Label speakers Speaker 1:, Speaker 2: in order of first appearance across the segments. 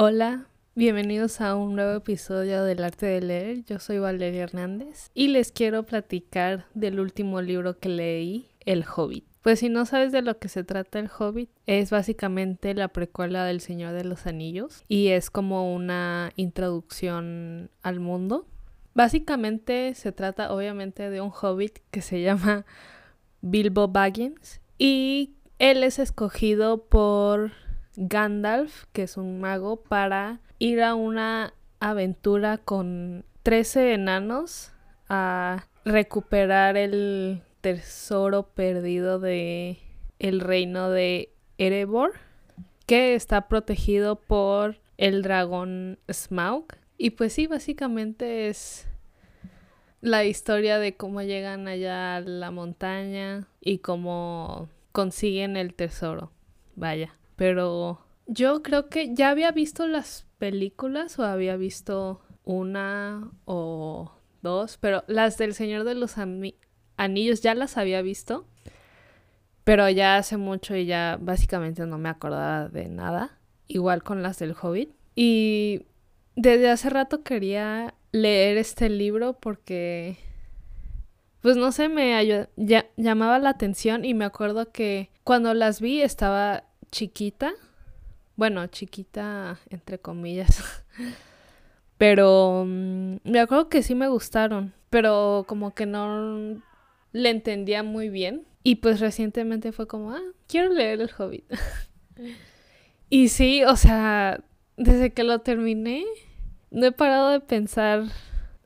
Speaker 1: Hola, bienvenidos a un nuevo episodio del arte de leer. Yo soy Valeria Hernández y les quiero platicar del último libro que leí, El Hobbit. Pues si no sabes de lo que se trata El Hobbit, es básicamente la precuela del Señor de los Anillos y es como una introducción al mundo. Básicamente se trata obviamente de un hobbit que se llama Bilbo Baggins y él es escogido por Gandalf, que es un mago, para ir a una aventura con 13 enanos a recuperar el tesoro perdido de el reino de Erebor, que está protegido por el dragón Smaug. Y pues sí, básicamente es la historia de cómo llegan allá a la montaña y cómo consiguen el tesoro. Vaya. Pero yo creo que ya había visto las películas o había visto una o dos, pero las del Señor de los Anillos ya las había visto, pero ya hace mucho y ya básicamente no me acordaba de nada, igual con las del Hobbit. Y desde hace rato quería leer este libro porque pues no sé, me llamaba la atención y me acuerdo que cuando las vi estaba chiquita. Bueno, chiquita entre comillas. Pero mm, me acuerdo que sí me gustaron, pero como que no le entendía muy bien. Y pues recientemente fue como, ah, quiero leer El Hobbit. y sí, o sea, desde que lo terminé, no he parado de pensar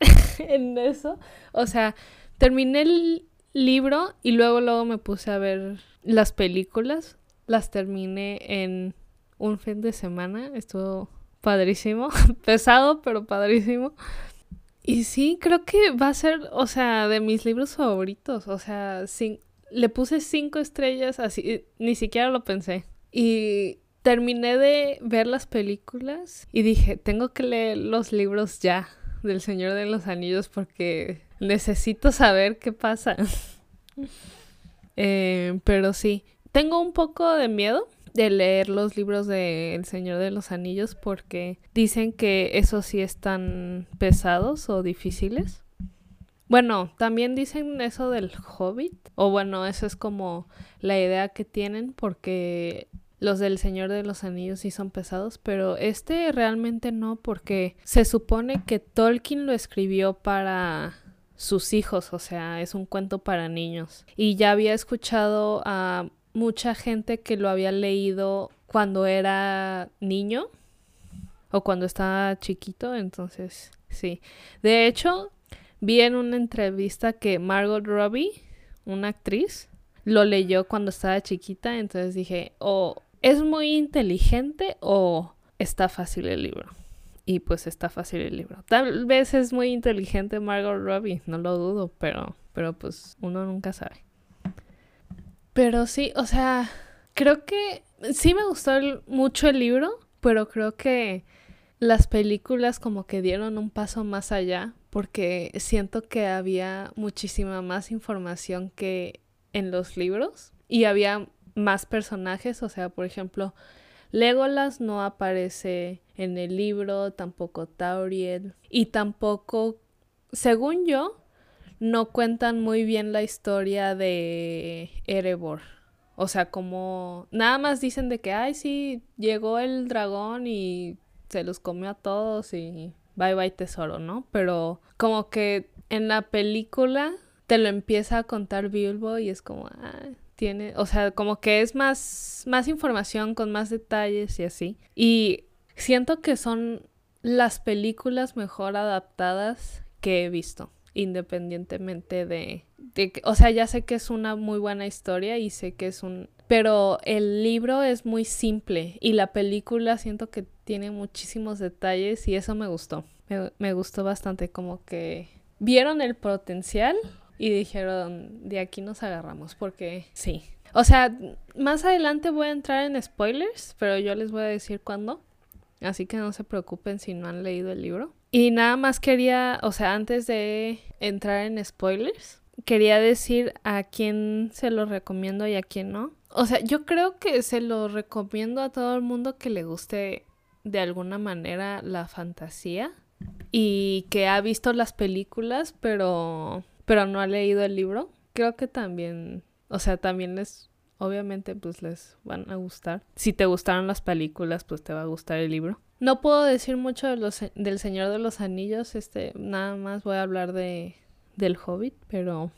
Speaker 1: en eso. O sea, terminé el libro y luego luego me puse a ver las películas las terminé en un fin de semana. Estuvo padrísimo. Pesado, pero padrísimo. Y sí, creo que va a ser, o sea, de mis libros favoritos. O sea, le puse cinco estrellas así, ni siquiera lo pensé. Y terminé de ver las películas y dije, tengo que leer los libros ya del Señor de los Anillos porque necesito saber qué pasa. Eh, pero sí, tengo un poco de miedo de leer los libros de El Señor de los Anillos porque dicen que esos sí están pesados o difíciles. Bueno, también dicen eso del Hobbit, o bueno, eso es como la idea que tienen porque los del Señor de los Anillos sí son pesados, pero este realmente no porque se supone que Tolkien lo escribió para sus hijos, o sea, es un cuento para niños. Y ya había escuchado a mucha gente que lo había leído cuando era niño o cuando estaba chiquito, entonces sí. De hecho, vi en una entrevista que Margot Robbie, una actriz, lo leyó cuando estaba chiquita, entonces dije, o es muy inteligente o está fácil el libro. Y pues está fácil el libro. Tal vez es muy inteligente Margot Robbie, no lo dudo, pero, pero pues uno nunca sabe. Pero sí, o sea, creo que sí me gustó mucho el libro, pero creo que las películas como que dieron un paso más allá porque siento que había muchísima más información que en los libros y había más personajes, o sea, por ejemplo, Legolas no aparece en el libro, tampoco Tauriel y tampoco, según yo, no cuentan muy bien la historia de Erebor. O sea, como nada más dicen de que, ay, sí, llegó el dragón y se los comió a todos y bye bye tesoro, ¿no? Pero como que en la película te lo empieza a contar Bilbo y es como, ah, tiene, o sea, como que es más, más información con más detalles y así. Y siento que son las películas mejor adaptadas que he visto independientemente de, de, o sea, ya sé que es una muy buena historia y sé que es un, pero el libro es muy simple y la película siento que tiene muchísimos detalles y eso me gustó, me, me gustó bastante como que vieron el potencial y dijeron, de aquí nos agarramos porque sí. O sea, más adelante voy a entrar en spoilers, pero yo les voy a decir cuándo. Así que no se preocupen si no han leído el libro. Y nada más quería, o sea, antes de entrar en spoilers, quería decir a quién se lo recomiendo y a quién no. O sea, yo creo que se lo recomiendo a todo el mundo que le guste de alguna manera la fantasía y que ha visto las películas, pero pero no ha leído el libro, creo que también, o sea, también les obviamente pues les van a gustar. Si te gustaron las películas, pues te va a gustar el libro. No puedo decir mucho de los, del Señor de los Anillos, este, nada más voy a hablar de del Hobbit, pero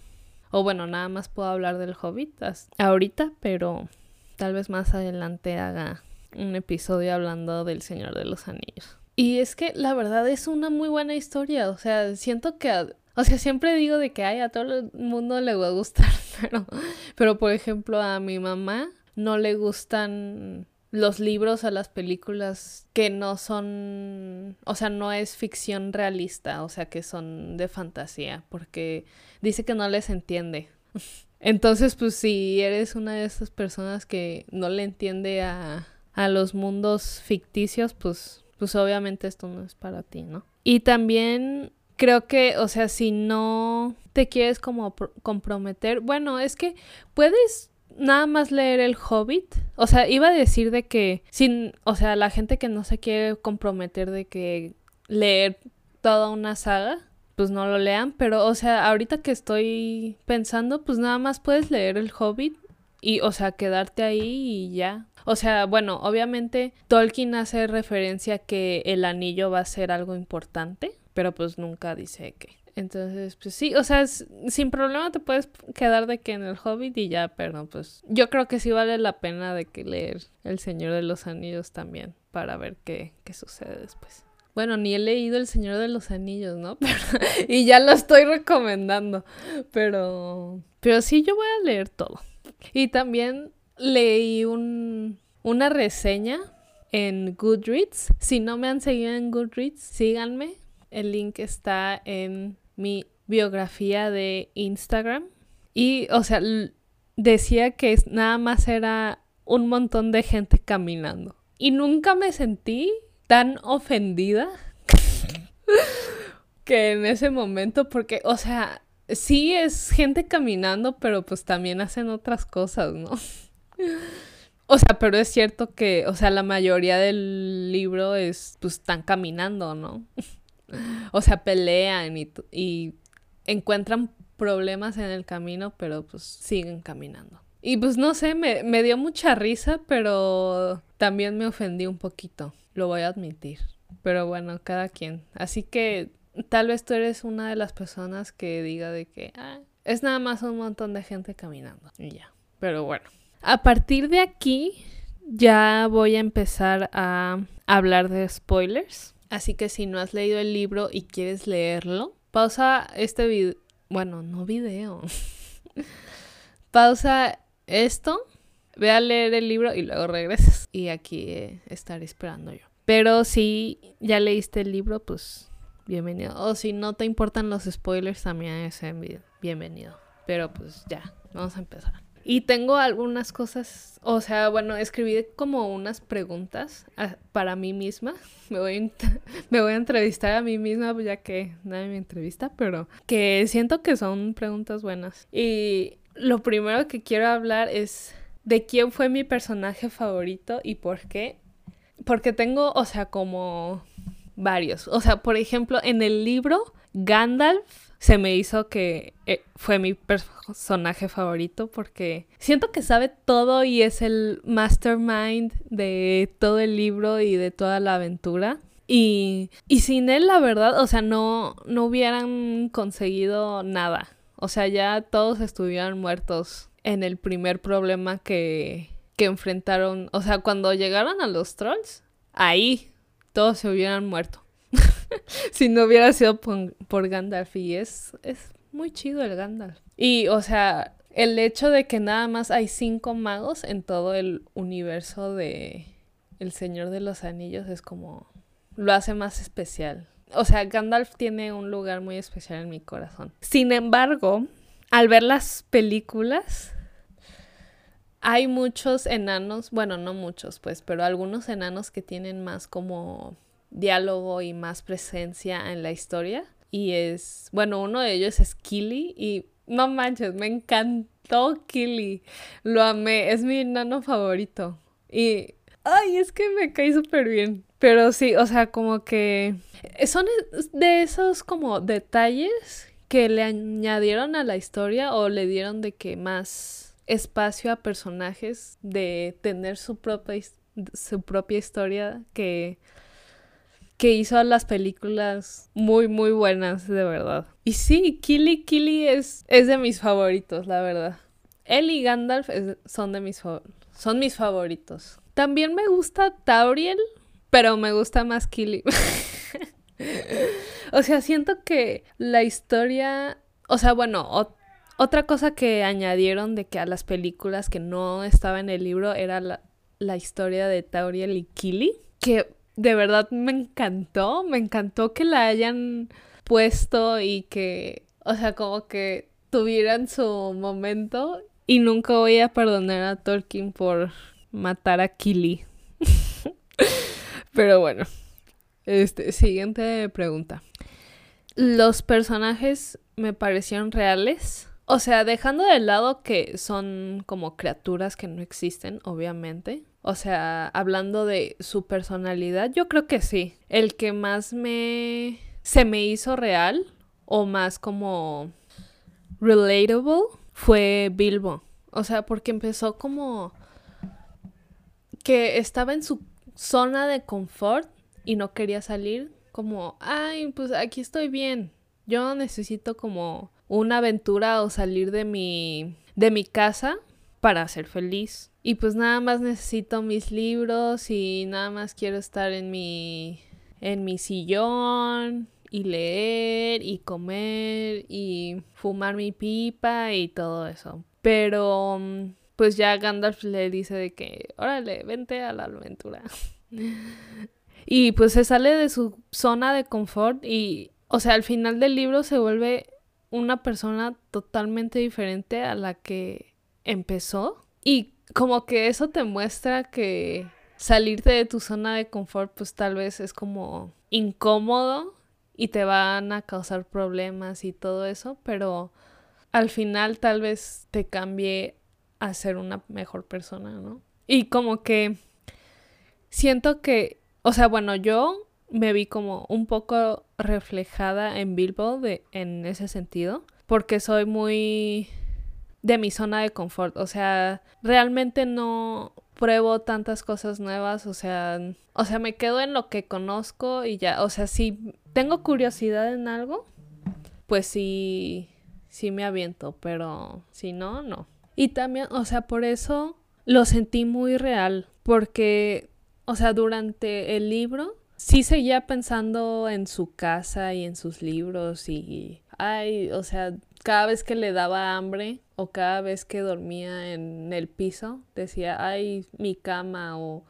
Speaker 1: o bueno, nada más puedo hablar del Hobbit ahorita, pero tal vez más adelante haga un episodio hablando del Señor de los Anillos. Y es que la verdad es una muy buena historia, o sea, siento que o sea, siempre digo de que ay, a todo el mundo le va a gustar, pero, pero por ejemplo a mi mamá no le gustan los libros o las películas que no son, o sea, no es ficción realista, o sea, que son de fantasía, porque dice que no les entiende. Entonces, pues si eres una de esas personas que no le entiende a, a los mundos ficticios, pues, pues obviamente esto no es para ti, ¿no? Y también creo que, o sea, si no te quieres como comprometer, bueno, es que puedes nada más leer el Hobbit. O sea, iba a decir de que sin, o sea, la gente que no se quiere comprometer de que leer toda una saga, pues no lo lean, pero o sea, ahorita que estoy pensando, pues nada más puedes leer el Hobbit y o sea, quedarte ahí y ya. O sea, bueno, obviamente Tolkien hace referencia a que el anillo va a ser algo importante, pero pues nunca dice que. Entonces, pues sí, o sea, sin problema te puedes quedar de que en el Hobbit y ya, pero pues yo creo que sí vale la pena de que leer El Señor de los Anillos también para ver qué, qué sucede después. Bueno, ni he leído El Señor de los Anillos, ¿no? y ya lo estoy recomendando. Pero, pero sí, yo voy a leer todo. Y también leí un, una reseña en Goodreads. Si no me han seguido en Goodreads, síganme. El link está en mi biografía de Instagram. Y, o sea, decía que nada más era un montón de gente caminando. Y nunca me sentí tan ofendida que en ese momento, porque, o sea, sí es gente caminando, pero pues también hacen otras cosas, ¿no? O sea, pero es cierto que, o sea, la mayoría del libro es, pues, están caminando, ¿no? o sea, pelean y, encuentran problemas en el camino, pero pues siguen caminando. Y pues no sé, me, me, dio mucha risa, pero también me ofendí un poquito, lo voy a admitir. Pero bueno, cada quien. Así que tal vez tú eres una de las personas que diga de que ah, es nada más un montón de gente caminando. Y ya. Pero bueno. A partir de aquí ya voy a empezar a hablar de spoilers. Así que si no has leído el libro y quieres leerlo, pausa este video. Bueno, no video. pausa esto, ve a leer el libro y luego regresas. Y aquí eh, estaré esperando yo. Pero si ya leíste el libro, pues bienvenido. O si no te importan los spoilers, también es bienvenido. Pero pues ya, vamos a empezar. Y tengo algunas cosas, o sea, bueno, escribí como unas preguntas para mí misma. Me voy, me voy a entrevistar a mí misma ya que nadie me entrevista, pero que siento que son preguntas buenas. Y lo primero que quiero hablar es de quién fue mi personaje favorito y por qué. Porque tengo, o sea, como varios. O sea, por ejemplo, en el libro Gandalf se me hizo que eh, fue mi personaje favorito porque siento que sabe todo y es el mastermind de todo el libro y de toda la aventura. Y, y sin él, la verdad, o sea, no, no hubieran conseguido nada. O sea, ya todos estuvieran muertos en el primer problema que, que enfrentaron. O sea, cuando llegaron a los trolls, ahí todos se hubieran muerto. si no hubiera sido por, Gandalf. Y es, es muy chido el Gandalf. Y, o sea, el hecho de que nada más hay cinco magos en todo el universo de El Señor de los Anillos es como... lo hace más especial. O sea, Gandalf tiene un lugar muy especial en mi corazón. Sin embargo, al ver las películas, hay muchos enanos, bueno, no muchos, pues, pero algunos enanos que tienen más como diálogo y más presencia en la historia. Y es, bueno, uno de ellos es Killy y no manches, me encantó Killy. Lo amé, es mi nano favorito. Y, ay, es que me cae súper bien. Pero sí, o sea, como que son de esos como detalles que le añadieron a la historia o le dieron de que más espacio a personajes de tener su propia su propia historia que que hizo las películas muy muy buenas de verdad. Y sí, Killy Killy es es de mis favoritos, la verdad. Él y Gandalf son de mis son mis favoritos. También me gusta Tauriel, pero me gusta más Killy. o sea, siento que la historia, o sea, bueno, otra cosa que añadieron de que a las películas que no estaba en el libro era la, la historia de Tauriel y Killy, que de verdad me encantó, me encantó que la hayan puesto y que, o sea, como que tuvieran su momento y nunca voy a perdonar a Tolkien por matar a Killy. Pero bueno. Este, siguiente pregunta. ¿Los personajes me parecieron reales? O sea, dejando de lado que son como criaturas que no existen, obviamente. O sea, hablando de su personalidad, yo creo que sí. El que más me... se me hizo real o más como relatable fue Bilbo. O sea, porque empezó como que estaba en su zona de confort y no quería salir, como, ay, pues aquí estoy bien. Yo necesito como una aventura o salir de mi de mi casa para ser feliz. Y pues nada más necesito mis libros y nada más quiero estar en mi en mi sillón y leer y comer y fumar mi pipa y todo eso. Pero mm, pues ya Gandalf le dice de que, órale, vente a la aventura. y pues se sale de su zona de confort y, o sea, al final del libro se vuelve una persona totalmente diferente a la que empezó. Y como que eso te muestra que salirte de tu zona de confort pues tal vez es como incómodo y te van a causar problemas y todo eso, pero al final tal vez te cambie a ser una mejor persona, ¿no? Y como que siento que, o sea, bueno, yo me vi como un poco reflejada en Bilbo de, en ese sentido, porque soy muy de mi zona de confort, o sea, realmente no pruebo tantas cosas nuevas, o sea, o sea, me quedo en lo que conozco y ya, o sea, si tengo curiosidad en algo, pues sí, sí me aviento, pero si no, no. Y también, o sea, por eso lo sentí muy real, porque, o sea, durante el libro sí seguía pensando en su casa y en sus libros y, ay, o sea, cada vez que le daba hambre o cada vez que dormía en el piso, decía, ay, mi cama o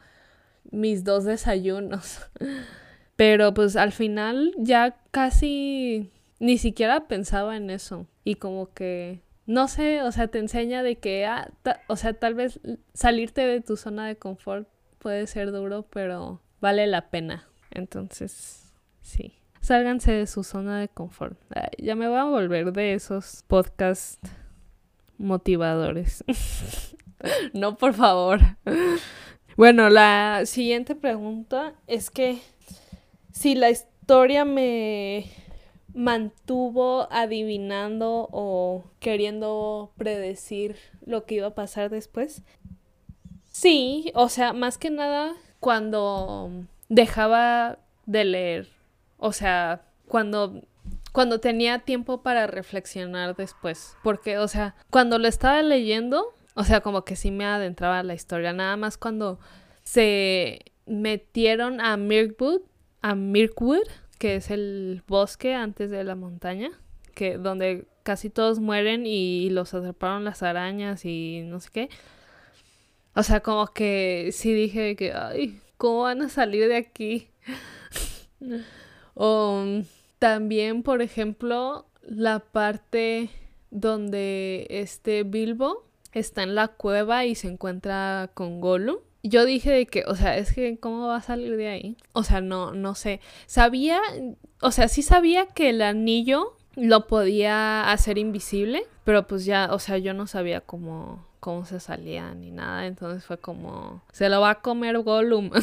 Speaker 1: mis dos desayunos. Pero pues al final ya casi ni siquiera pensaba en eso y como que no sé, o sea, te enseña de que, ah, o sea, tal vez salirte de tu zona de confort puede ser duro, pero vale la pena. Entonces, sí. Sálganse de su zona de confort. ya me voy a volver de esos podcasts motivadores. no, por favor. Bueno, la siguiente pregunta es que si la historia me mantuvo adivinando o queriendo predecir lo que iba a pasar después. Sí, o sea, más que nada cuando dejaba de leer, o sea, cuando cuando tenía tiempo para reflexionar después, porque o sea, cuando lo estaba leyendo, o sea, como que sí me adentraba la historia, nada más cuando se metieron a Mirkwood, a Mirkwood, que es el bosque antes de la montaña, que donde casi todos mueren y los atraparon las arañas y no sé qué. O sea, como que sí dije que, ay, ¿cómo van a salir de aquí? o también, por ejemplo, la parte donde este Bilbo está en la cueva y se encuentra con Gollum yo dije de que, o sea, es que cómo va a salir de ahí. O sea, no, no sé. Sabía, o sea, sí sabía que el anillo lo podía hacer invisible, pero pues ya, o sea, yo no sabía cómo, cómo se salía ni nada. Entonces fue como, se lo va a comer Gollum.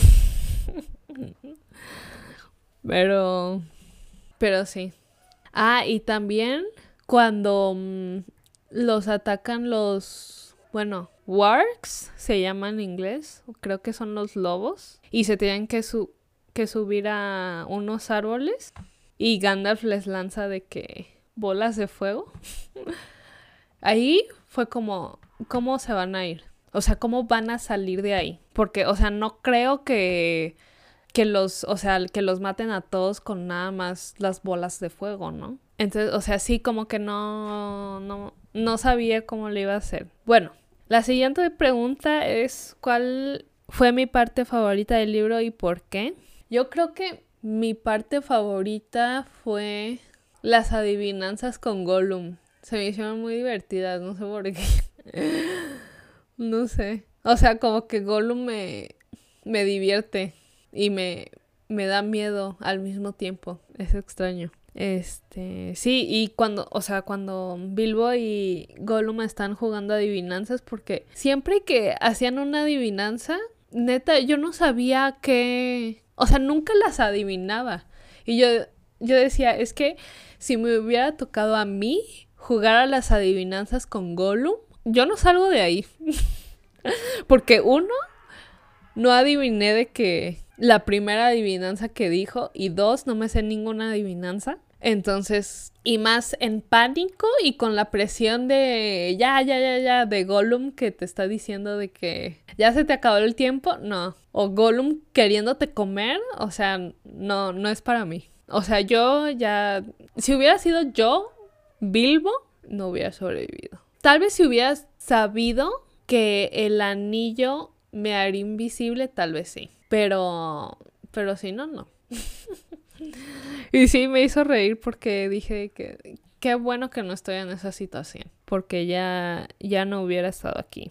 Speaker 1: Pero, pero sí. Ah, y también cuando mm, los atacan los, bueno, wargs se llaman en inglés, creo que son los lobos, y se tienen que, que subir a unos árboles y Gandalf les lanza de que bolas de fuego. ahí fue como, ¿cómo se van a ir? O sea, ¿cómo van a salir de ahí? Porque, o sea, no creo que que los, o sea, que los maten a todos con nada más las bolas de fuego, ¿no? Entonces, o sea, sí, como que no, no, no sabía cómo le iba a hacer. Bueno, la siguiente pregunta es, ¿cuál fue mi parte favorita del libro y por qué? Yo creo que mi parte favorita fue las adivinanzas con Gollum. Se me hicieron muy divertidas, no sé por qué. no sé. O sea, como que Gollum me, me divierte y me, me da miedo al mismo tiempo. Es extraño. Este, sí, y cuando, o sea, cuando Bilbo y Gollum están jugando adivinanzas, porque siempre que hacían una adivinanza, neta, yo no sabía qué, o sea, nunca las adivinaba. Y yo, yo decía, es que si me hubiera tocado a mí jugar a las adivinanzas con Gollum, yo no salgo de ahí. porque uno, no adiviné de que la primera adivinanza que dijo y dos, no me sé ninguna adivinanza. Entonces, y más en pánico y con la presión de ya, ya, ya, ya, de Gollum que te está diciendo de que ya se te acabó el tiempo, no. O Gollum queriéndote comer, o sea, no, no es para mí. O sea, yo ya, si hubiera sido yo, Bilbo, no hubiera sobrevivido. Tal vez si hubieras sabido que el anillo me haría invisible, tal vez sí. Pero, pero si no, no. y sí, me hizo reír porque dije que qué bueno que no estoy en esa situación. Porque ya, ya no hubiera estado aquí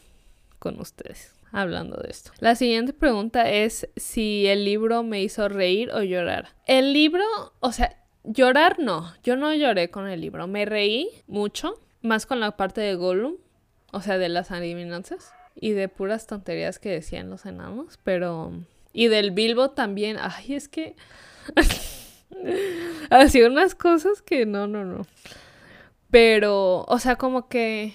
Speaker 1: con ustedes hablando de esto. La siguiente pregunta es si el libro me hizo reír o llorar. El libro, o sea, llorar no. Yo no lloré con el libro. Me reí mucho, más con la parte de Gollum, o sea, de las adivinanzas y de puras tonterías que decían los enanos, pero y del Bilbo también. Ay, es que. Hacía unas cosas que no, no, no. Pero, o sea, como que.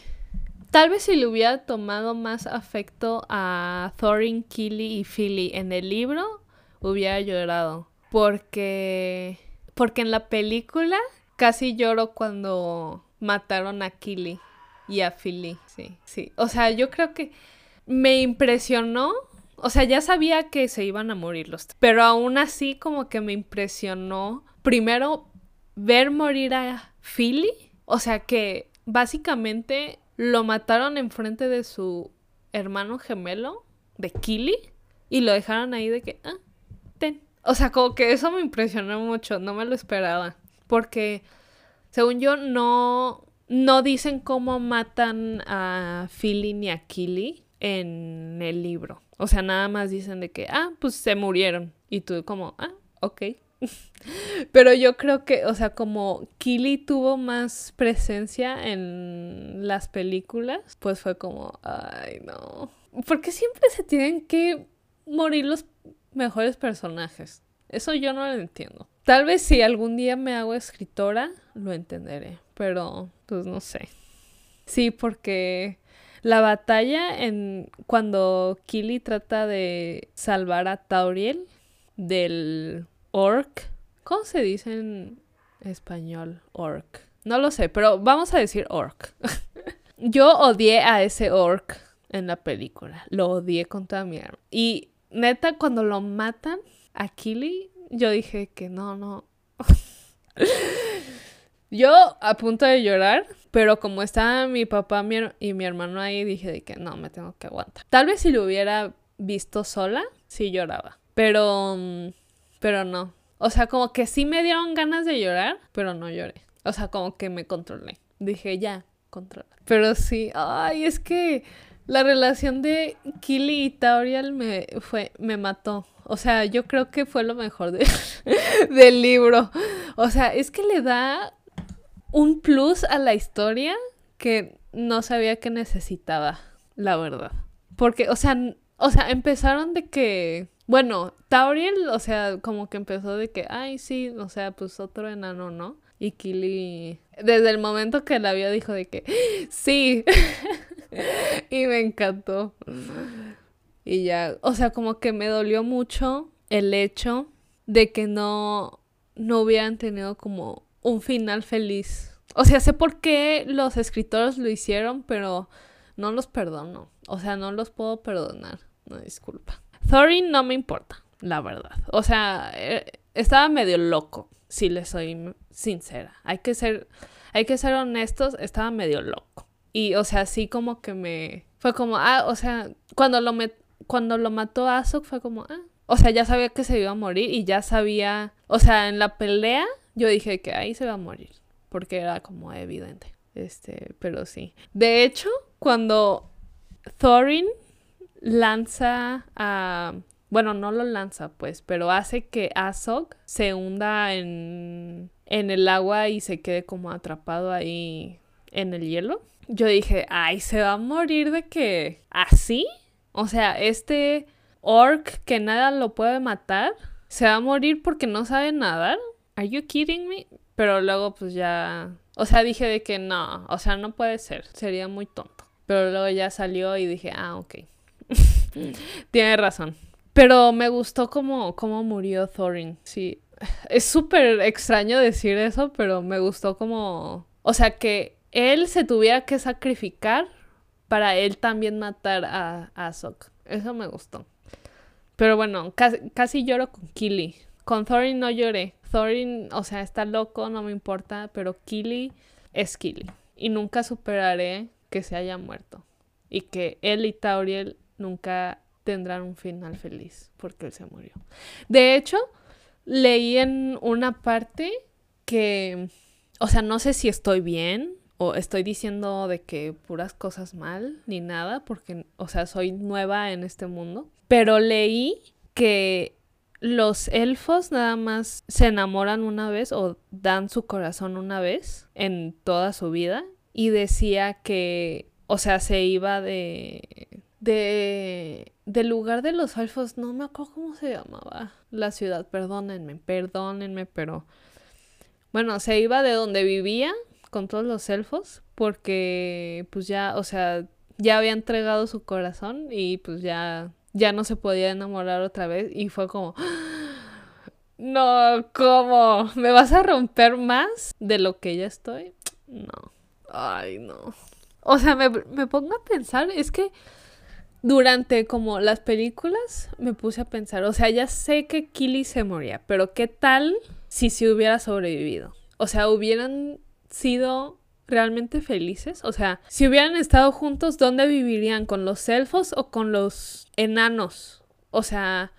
Speaker 1: Tal vez si le hubiera tomado más afecto a Thorin, Killy y Philly en el libro, hubiera llorado. Porque. Porque en la película casi lloro cuando mataron a Killy y a Philly. Sí, sí. O sea, yo creo que me impresionó o sea, ya sabía que se iban a morir los pero aún así como que me impresionó primero ver morir a Philly, o sea que básicamente lo mataron enfrente de su hermano gemelo de Killy y lo dejaron ahí de que, ah, ten. O sea, como que eso me impresionó mucho, no me lo esperaba, porque según yo no no dicen cómo matan a Philly ni a Killy en el libro. O sea, nada más dicen de que, ah, pues se murieron. Y tú como, ah, ok. Pero yo creo que, o sea, como Killy tuvo más presencia en las películas, pues fue como, ay, no. ¿Por qué siempre se tienen que morir los mejores personajes? Eso yo no lo entiendo. Tal vez si algún día me hago escritora, lo entenderé. Pero, pues no sé. Sí, porque la batalla en cuando Killy trata de salvar a Tauriel del orc. ¿Cómo se dice en español orc? No lo sé, pero vamos a decir orc. Yo odié a ese orc en la película. Lo odié con toda mi alma. Y neta, cuando lo matan a Killy, yo dije que no, no. yo a punto de llorar, pero como estaba mi papá y mi hermano ahí, dije que no, me tengo que aguantar. Tal vez si lo hubiera visto sola, sí lloraba. Pero, mm, pero no. O sea, como que sí me dieron ganas de llorar, pero no lloré. O sea, como que me controlé. Dije, ya, controla. Pero sí, ay, es que la relación de Killy y Tauriel me fue, me mató. O sea, yo creo que fue lo mejor del libro. O sea, es que le da un plus a la historia que no sabía que necesitaba, la verdad. Porque, o sea, o sea, empezaron de que Bueno, Tauriel, o sea, como que empezó de que, ay, sí, o sea, pues otro enano, ¿no? Y Kili, desde el momento que la vio, dijo de que, sí. y me encantó. Y ya, o sea, como que me dolió mucho el hecho de que no, no hubieran tenido como un final feliz. O sea, sé por qué los escritores lo hicieron, pero no los perdono. O sea, no los puedo perdonar. No, disculpa. Thorin no me importa, la verdad. O sea, eh, estaba medio loco, si le soy sincera. Hay que ser, hay que ser honestos, estaba medio loco. Y, o sea, sí como que me... Fue como, ah, o sea, cuando lo, me, cuando lo mató Azog fue como, ah. O sea, ya sabía que se iba a morir y ya sabía... O sea, en la pelea yo dije que ahí se va a morir. Porque era como evidente. Este, pero sí. De hecho, cuando Thorin lanza a... Bueno, no lo lanza, pues, pero hace que Azog se hunda en, en el agua y se quede como atrapado ahí en el hielo. Yo dije, ay, se va a morir de que... ¿Así? O sea, este orc que nada lo puede matar, se va a morir porque no sabe nadar. ¿Are you kidding me? Pero luego pues ya... O sea, dije de que no, o sea, no puede ser, sería muy tonto. Pero luego ya salió y dije, ah, ok. Tiene razón. Pero me gustó cómo, cómo murió Thorin. Sí. Es súper extraño decir eso, pero me gustó como... O sea, que él se tuviera que sacrificar para él también matar a, a Eso me gustó. Pero bueno, casi, casi lloro con Killy. Con Thorin no lloré. Thorin, o sea, está loco, no me importa, pero Killy es Killy. Y nunca superaré que se haya muerto. Y que él y Tauriel nunca tendrán un final feliz porque él se murió. De hecho, leí en una parte que, o sea, no sé si estoy bien o estoy diciendo de que puras cosas mal ni nada porque, o sea, soy nueva en este mundo, pero leí que los elfos nada más se enamoran una vez o dan su corazón una vez en toda su vida y decía que, o sea, se iba de de del lugar de los elfos, no me acuerdo cómo se llamaba la ciudad, perdónenme, perdónenme, pero bueno, se iba de donde vivía con todos los elfos porque pues ya, o sea, ya había entregado su corazón y pues ya ya no se podía enamorar otra vez y fue como no, ¿cómo? ¿Me vas a romper más de lo que ya estoy? No. Ay, no. O sea, me, me pongo a pensar, es que durante como las películas me puse a pensar, o sea, ya sé que Killy se moría, pero ¿qué tal si se hubiera sobrevivido? O sea, hubieran sido realmente felices? O sea, si hubieran estado juntos, ¿dónde vivirían? ¿Con los elfos o con los enanos? O sea,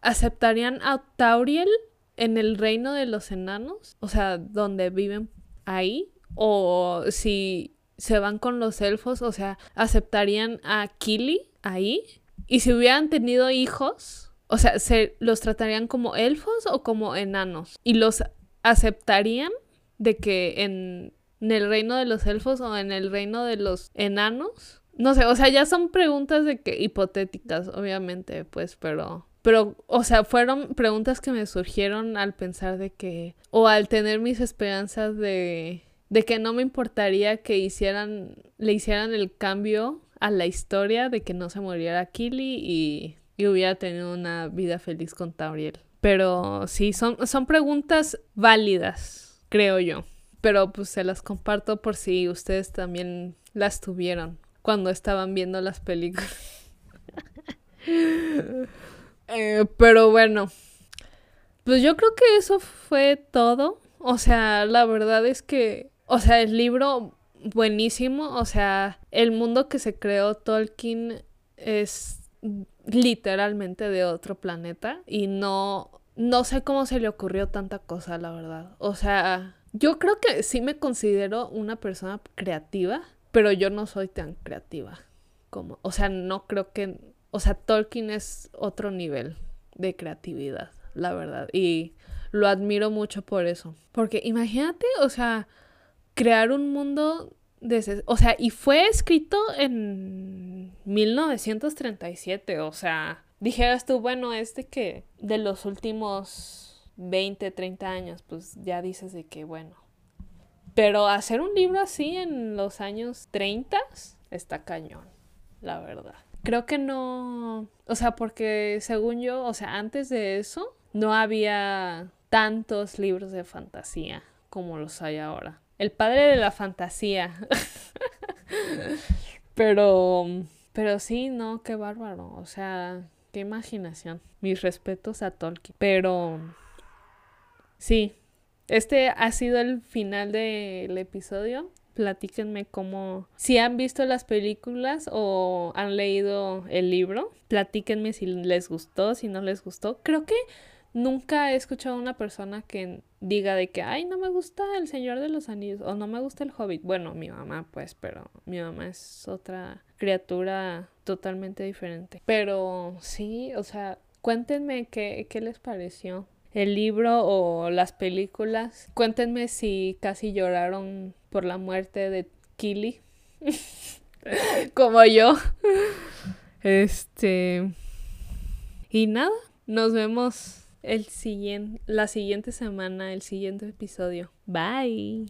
Speaker 1: ¿aceptarían a Tauriel en el reino de los enanos? O sea, ¿dónde viven ahí? O si se van con los elfos, o sea, ¿aceptarían a Kili ahí? Y si hubieran tenido hijos, o sea, ¿se los tratarían como elfos o como enanos? ¿Y los aceptarían de que en, el reino de los elfos o en el reino de los enanos? No sé, o sea, ya son preguntas de que hipotéticas, obviamente, pues, pero pero, o sea, fueron preguntas que me surgieron al pensar de que, o al tener mis esperanzas de, de que no me importaría que hicieran, le hicieran el cambio a la historia de que no se muriera Kili y, y hubiera tenido una vida feliz con Tauriel. Pero sí, son, son preguntas válidas, creo yo. Pero pues se las comparto por si ustedes también las tuvieron cuando estaban viendo las películas. Eh, pero bueno, pues yo creo que eso fue todo. O sea, la verdad es que o sea, el libro buenísimo, o sea, el mundo que se creó Tolkien es literalmente de otro planeta y no no sé cómo se le ocurrió tanta cosa, la verdad. O sea, yo creo que sí me considero una persona creativa, pero yo no soy tan creativa como, o sea, no creo que, o sea, Tolkien es otro nivel de creatividad, la verdad, y lo admiro mucho por eso, porque imagínate, o sea, crear un mundo de o sea, y fue escrito en 1937, o sea, dijeras tú, bueno, este que de los últimos 20, 30 años, pues ya dices de que, bueno. Pero hacer un libro así en los años 30 está cañón, la verdad. Creo que no, o sea, porque según yo, o sea, antes de eso, no había tantos libros de fantasía como los hay ahora. El padre de la fantasía. pero, pero sí, no, qué bárbaro. O sea, qué imaginación. Mis respetos a Tolkien. Pero, sí, este ha sido el final del episodio. Platíquenme cómo, si han visto las películas o han leído el libro. Platíquenme si les gustó, si no les gustó. Creo que nunca he escuchado a una persona que diga de que, ay, no me gusta el Señor de los Anillos o no me gusta el Hobbit. Bueno, mi mamá pues, pero mi mamá es otra criatura totalmente diferente. Pero sí, o sea, cuéntenme qué, qué les pareció el libro o las películas. Cuéntenme si casi lloraron por la muerte de Killy. Como yo. Este. Y nada, nos vemos el siguiente, la siguiente semana, el siguiente episodio. Bye.